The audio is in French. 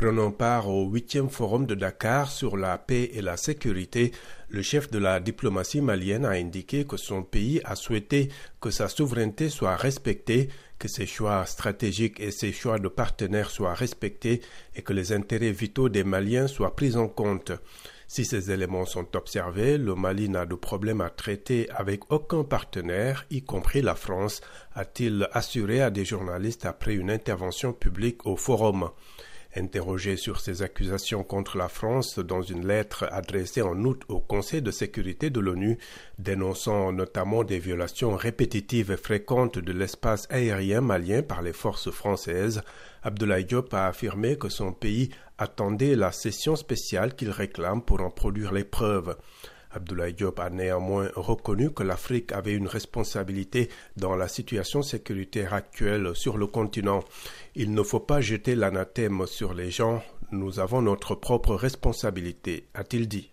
Prenant part au huitième forum de Dakar sur la paix et la sécurité, le chef de la diplomatie malienne a indiqué que son pays a souhaité que sa souveraineté soit respectée, que ses choix stratégiques et ses choix de partenaires soient respectés et que les intérêts vitaux des Maliens soient pris en compte. Si ces éléments sont observés, le Mali n'a de problème à traiter avec aucun partenaire, y compris la France, a-t-il assuré à des journalistes après une intervention publique au forum. Interrogé sur ces accusations contre la France dans une lettre adressée en août au Conseil de sécurité de l'ONU, dénonçant notamment des violations répétitives et fréquentes de l'espace aérien malien par les forces françaises, Abdoulaye Diop a affirmé que son pays attendait la session spéciale qu'il réclame pour en produire les preuves. Abdoulaye Diop a néanmoins reconnu que l'Afrique avait une responsabilité dans la situation sécuritaire actuelle sur le continent. Il ne faut pas jeter l'anathème sur les gens, nous avons notre propre responsabilité, a-t-il dit.